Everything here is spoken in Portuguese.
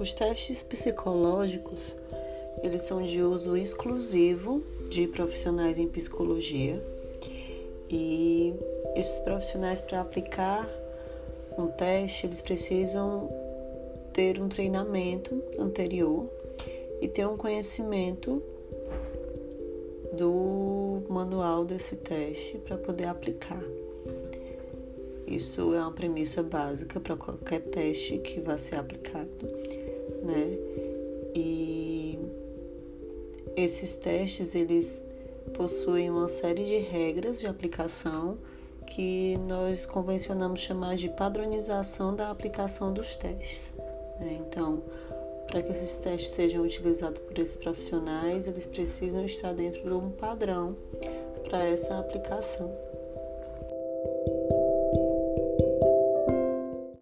Os testes psicológicos, eles são de uso exclusivo de profissionais em psicologia e esses profissionais para aplicar um teste, eles precisam ter um treinamento anterior e ter um conhecimento do manual desse teste para poder aplicar. Isso é uma premissa básica para qualquer teste que vá ser aplicado, né? E esses testes eles possuem uma série de regras de aplicação que nós convencionamos chamar de padronização da aplicação dos testes. Né? Então, para que esses testes sejam utilizados por esses profissionais, eles precisam estar dentro de um padrão para essa aplicação.